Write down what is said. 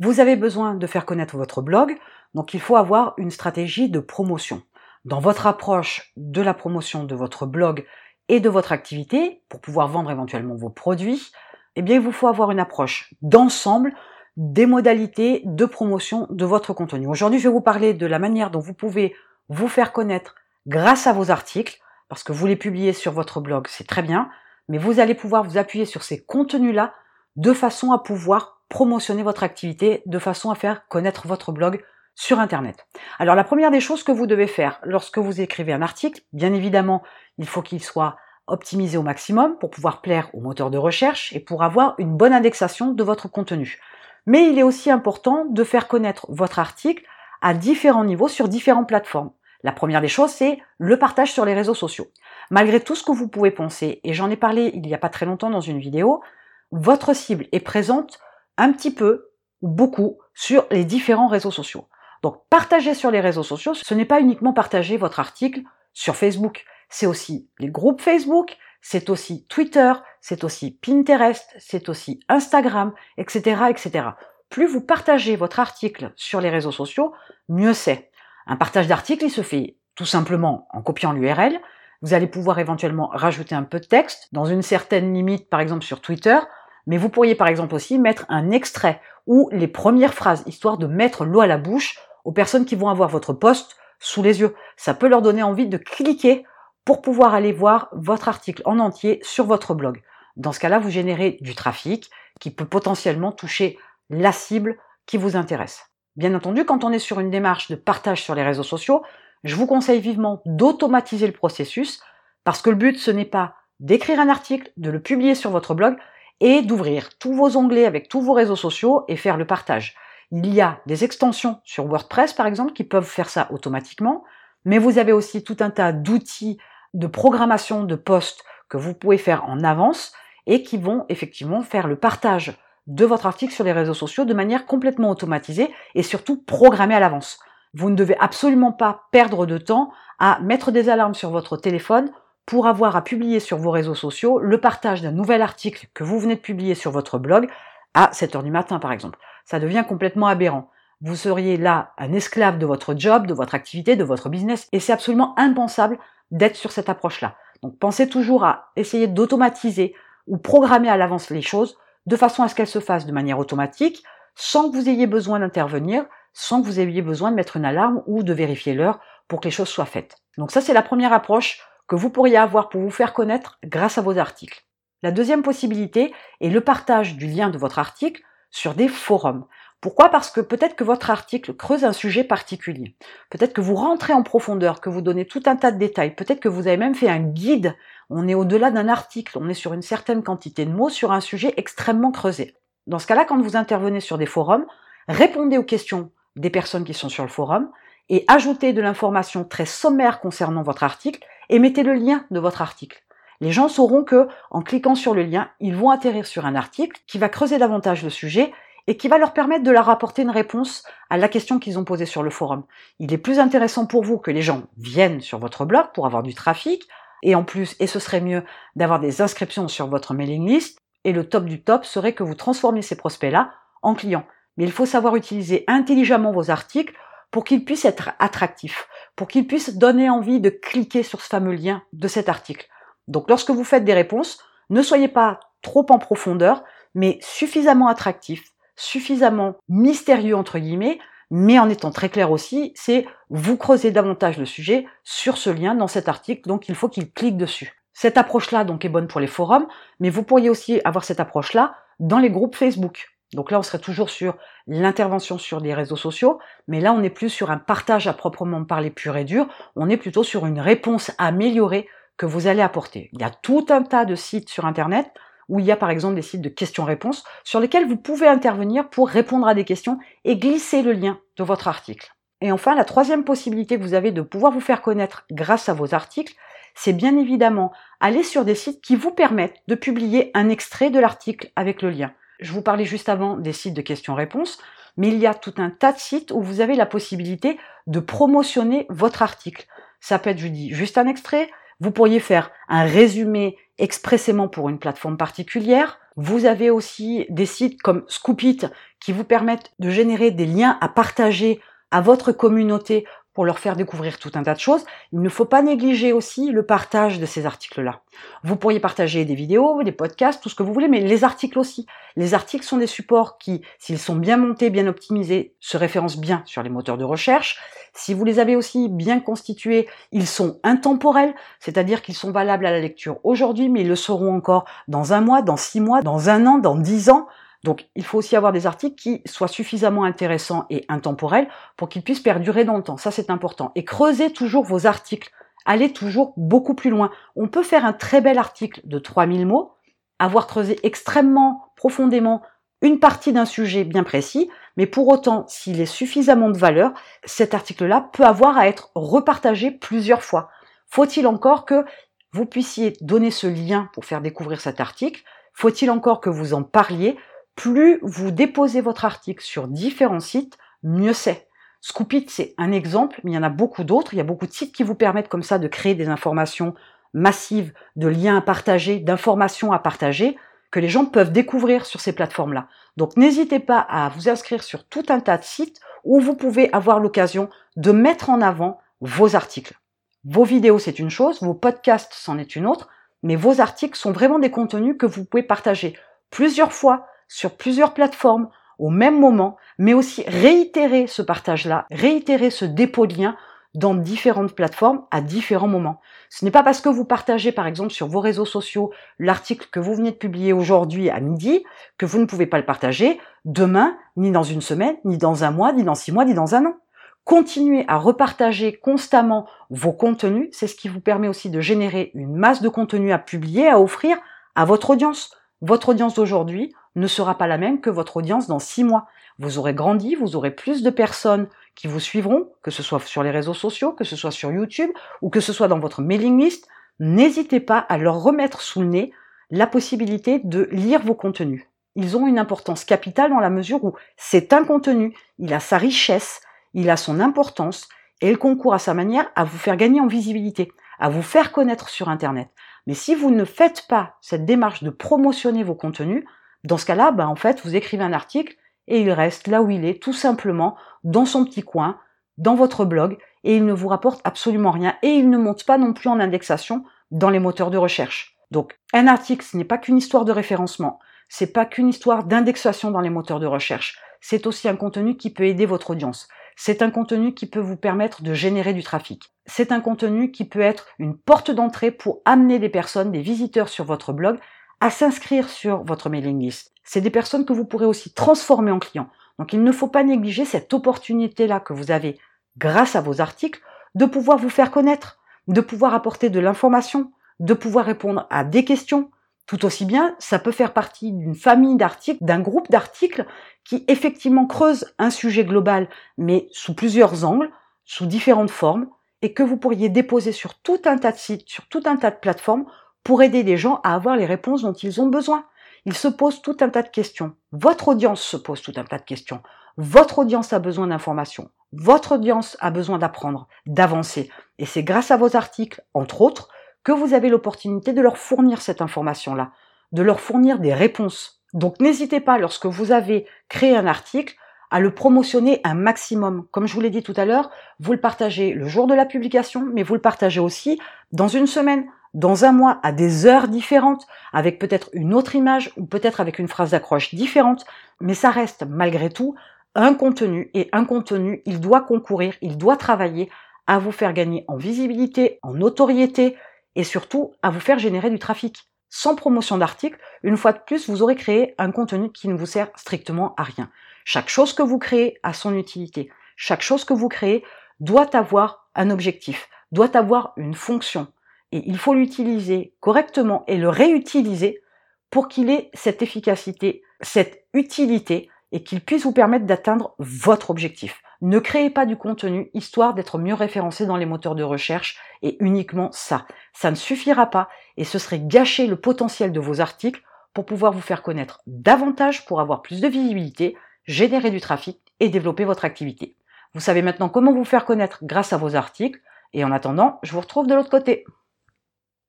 Vous avez besoin de faire connaître votre blog, donc il faut avoir une stratégie de promotion. Dans votre approche de la promotion de votre blog et de votre activité, pour pouvoir vendre éventuellement vos produits, eh bien il vous faut avoir une approche d'ensemble des modalités de promotion de votre contenu. Aujourd'hui, je vais vous parler de la manière dont vous pouvez vous faire connaître grâce à vos articles, parce que vous les publiez sur votre blog, c'est très bien, mais vous allez pouvoir vous appuyer sur ces contenus-là de façon à pouvoir promotionner votre activité, de façon à faire connaître votre blog sur Internet. Alors la première des choses que vous devez faire lorsque vous écrivez un article, bien évidemment, il faut qu'il soit optimisé au maximum pour pouvoir plaire aux moteurs de recherche et pour avoir une bonne indexation de votre contenu. Mais il est aussi important de faire connaître votre article à différents niveaux sur différentes plateformes. La première des choses, c'est le partage sur les réseaux sociaux. Malgré tout ce que vous pouvez penser, et j'en ai parlé il n'y a pas très longtemps dans une vidéo, votre cible est présente un petit peu, ou beaucoup, sur les différents réseaux sociaux. Donc partager sur les réseaux sociaux, ce n'est pas uniquement partager votre article sur Facebook, c'est aussi les groupes Facebook, c'est aussi Twitter, c'est aussi Pinterest, c'est aussi Instagram, etc., etc. Plus vous partagez votre article sur les réseaux sociaux, mieux c'est. Un partage d'article, il se fait tout simplement en copiant l'URL. Vous allez pouvoir éventuellement rajouter un peu de texte dans une certaine limite, par exemple sur Twitter, mais vous pourriez par exemple aussi mettre un extrait ou les premières phrases, histoire de mettre l'eau à la bouche aux personnes qui vont avoir votre poste sous les yeux. Ça peut leur donner envie de cliquer pour pouvoir aller voir votre article en entier sur votre blog. Dans ce cas-là, vous générez du trafic qui peut potentiellement toucher la cible qui vous intéresse. Bien entendu, quand on est sur une démarche de partage sur les réseaux sociaux, je vous conseille vivement d'automatiser le processus parce que le but, ce n'est pas d'écrire un article, de le publier sur votre blog et d'ouvrir tous vos onglets avec tous vos réseaux sociaux et faire le partage. Il y a des extensions sur WordPress, par exemple, qui peuvent faire ça automatiquement, mais vous avez aussi tout un tas d'outils de programmation de posts que vous pouvez faire en avance et qui vont effectivement faire le partage de votre article sur les réseaux sociaux de manière complètement automatisée et surtout programmée à l'avance. Vous ne devez absolument pas perdre de temps à mettre des alarmes sur votre téléphone pour avoir à publier sur vos réseaux sociaux le partage d'un nouvel article que vous venez de publier sur votre blog à 7 heures du matin par exemple. Ça devient complètement aberrant. Vous seriez là un esclave de votre job, de votre activité, de votre business et c'est absolument impensable d'être sur cette approche-là. Donc pensez toujours à essayer d'automatiser ou programmer à l'avance les choses de façon à ce qu'elles se fassent de manière automatique, sans que vous ayez besoin d'intervenir, sans que vous ayez besoin de mettre une alarme ou de vérifier l'heure pour que les choses soient faites. Donc ça, c'est la première approche que vous pourriez avoir pour vous faire connaître grâce à vos articles. La deuxième possibilité est le partage du lien de votre article sur des forums. Pourquoi? Parce que peut-être que votre article creuse un sujet particulier. Peut-être que vous rentrez en profondeur, que vous donnez tout un tas de détails. Peut-être que vous avez même fait un guide. On est au-delà d'un article. On est sur une certaine quantité de mots sur un sujet extrêmement creusé. Dans ce cas-là, quand vous intervenez sur des forums, répondez aux questions des personnes qui sont sur le forum et ajoutez de l'information très sommaire concernant votre article et mettez le lien de votre article. Les gens sauront que, en cliquant sur le lien, ils vont atterrir sur un article qui va creuser davantage le sujet et qui va leur permettre de leur apporter une réponse à la question qu'ils ont posée sur le forum. Il est plus intéressant pour vous que les gens viennent sur votre blog pour avoir du trafic, et en plus, et ce serait mieux d'avoir des inscriptions sur votre mailing list, et le top du top serait que vous transformiez ces prospects-là en clients. Mais il faut savoir utiliser intelligemment vos articles pour qu'ils puissent être attractifs, pour qu'ils puissent donner envie de cliquer sur ce fameux lien de cet article. Donc lorsque vous faites des réponses, ne soyez pas trop en profondeur, mais suffisamment attractifs, suffisamment mystérieux entre guillemets, mais en étant très clair aussi, c'est vous creusez davantage le sujet sur ce lien dans cet article, donc il faut qu'il clique dessus. Cette approche-là donc est bonne pour les forums, mais vous pourriez aussi avoir cette approche-là dans les groupes Facebook. Donc là, on serait toujours sur l'intervention sur les réseaux sociaux, mais là, on n'est plus sur un partage à proprement parler pur et dur, on est plutôt sur une réponse améliorée que vous allez apporter. Il y a tout un tas de sites sur Internet où il y a par exemple des sites de questions-réponses sur lesquels vous pouvez intervenir pour répondre à des questions et glisser le lien de votre article. Et enfin, la troisième possibilité que vous avez de pouvoir vous faire connaître grâce à vos articles, c'est bien évidemment aller sur des sites qui vous permettent de publier un extrait de l'article avec le lien. Je vous parlais juste avant des sites de questions-réponses, mais il y a tout un tas de sites où vous avez la possibilité de promotionner votre article. Ça peut être, je dis, juste un extrait. Vous pourriez faire un résumé expressément pour une plateforme particulière. Vous avez aussi des sites comme Scoopit qui vous permettent de générer des liens à partager à votre communauté pour leur faire découvrir tout un tas de choses. Il ne faut pas négliger aussi le partage de ces articles-là. Vous pourriez partager des vidéos, des podcasts, tout ce que vous voulez, mais les articles aussi. Les articles sont des supports qui, s'ils sont bien montés, bien optimisés, se référencent bien sur les moteurs de recherche. Si vous les avez aussi bien constitués, ils sont intemporels, c'est-à-dire qu'ils sont valables à la lecture aujourd'hui, mais ils le seront encore dans un mois, dans six mois, dans un an, dans dix ans. Donc il faut aussi avoir des articles qui soient suffisamment intéressants et intemporels pour qu'ils puissent perdurer dans le temps. Ça c'est important. Et creusez toujours vos articles. Allez toujours beaucoup plus loin. On peut faire un très bel article de 3000 mots, avoir creusé extrêmement profondément une partie d'un sujet bien précis, mais pour autant, s'il est suffisamment de valeur, cet article-là peut avoir à être repartagé plusieurs fois. Faut-il encore que vous puissiez donner ce lien pour faire découvrir cet article? Faut-il encore que vous en parliez? Plus vous déposez votre article sur différents sites, mieux c'est. Scoopit, c'est un exemple, mais il y en a beaucoup d'autres. Il y a beaucoup de sites qui vous permettent comme ça de créer des informations massives, de liens à partager, d'informations à partager, que les gens peuvent découvrir sur ces plateformes-là. Donc n'hésitez pas à vous inscrire sur tout un tas de sites où vous pouvez avoir l'occasion de mettre en avant vos articles. Vos vidéos, c'est une chose, vos podcasts, c'en est une autre, mais vos articles sont vraiment des contenus que vous pouvez partager plusieurs fois, sur plusieurs plateformes au même moment, mais aussi réitérer ce partage-là, réitérer ce dépôt de liens dans différentes plateformes à différents moments. Ce n'est pas parce que vous partagez par exemple sur vos réseaux sociaux l'article que vous venez de publier aujourd'hui à midi que vous ne pouvez pas le partager demain, ni dans une semaine, ni dans un mois, ni dans six mois, ni dans un an. Continuez à repartager constamment vos contenus, c'est ce qui vous permet aussi de générer une masse de contenu à publier, à offrir à votre audience. Votre audience d'aujourd'hui ne sera pas la même que votre audience dans six mois. Vous aurez grandi, vous aurez plus de personnes qui vous suivront, que ce soit sur les réseaux sociaux, que ce soit sur YouTube ou que ce soit dans votre mailing list. N'hésitez pas à leur remettre sous le nez la possibilité de lire vos contenus. Ils ont une importance capitale dans la mesure où c'est un contenu, il a sa richesse, il a son importance et il concourt à sa manière à vous faire gagner en visibilité, à vous faire connaître sur Internet. Mais si vous ne faites pas cette démarche de promotionner vos contenus, dans ce cas-là, ben, en fait, vous écrivez un article et il reste là où il est, tout simplement, dans son petit coin, dans votre blog, et il ne vous rapporte absolument rien, et il ne monte pas non plus en indexation dans les moteurs de recherche. Donc, un article, ce n'est pas qu'une histoire de référencement, c'est pas qu'une histoire d'indexation dans les moteurs de recherche, c'est aussi un contenu qui peut aider votre audience. C'est un contenu qui peut vous permettre de générer du trafic. C'est un contenu qui peut être une porte d'entrée pour amener des personnes, des visiteurs sur votre blog à s'inscrire sur votre mailing list. C'est des personnes que vous pourrez aussi transformer en clients. Donc il ne faut pas négliger cette opportunité-là que vous avez grâce à vos articles de pouvoir vous faire connaître, de pouvoir apporter de l'information, de pouvoir répondre à des questions. Tout aussi bien, ça peut faire partie d'une famille d'articles, d'un groupe d'articles qui effectivement creuse un sujet global, mais sous plusieurs angles, sous différentes formes, et que vous pourriez déposer sur tout un tas de sites, sur tout un tas de plateformes pour aider les gens à avoir les réponses dont ils ont besoin. Ils se posent tout un tas de questions. Votre audience se pose tout un tas de questions. Votre audience a besoin d'informations. Votre audience a besoin d'apprendre, d'avancer. Et c'est grâce à vos articles, entre autres, que vous avez l'opportunité de leur fournir cette information-là, de leur fournir des réponses. Donc n'hésitez pas, lorsque vous avez créé un article, à le promotionner un maximum. Comme je vous l'ai dit tout à l'heure, vous le partagez le jour de la publication, mais vous le partagez aussi dans une semaine, dans un mois, à des heures différentes, avec peut-être une autre image ou peut-être avec une phrase d'accroche différente, mais ça reste malgré tout un contenu et un contenu, il doit concourir, il doit travailler à vous faire gagner en visibilité, en notoriété et surtout à vous faire générer du trafic. Sans promotion d'article, une fois de plus, vous aurez créé un contenu qui ne vous sert strictement à rien. Chaque chose que vous créez a son utilité. Chaque chose que vous créez doit avoir un objectif, doit avoir une fonction et il faut l'utiliser correctement et le réutiliser pour qu'il ait cette efficacité, cette utilité et qu'il puisse vous permettre d'atteindre votre objectif. Ne créez pas du contenu histoire d'être mieux référencé dans les moteurs de recherche et uniquement ça. Ça ne suffira pas et ce serait gâcher le potentiel de vos articles pour pouvoir vous faire connaître davantage pour avoir plus de visibilité, générer du trafic et développer votre activité. Vous savez maintenant comment vous faire connaître grâce à vos articles et en attendant, je vous retrouve de l'autre côté.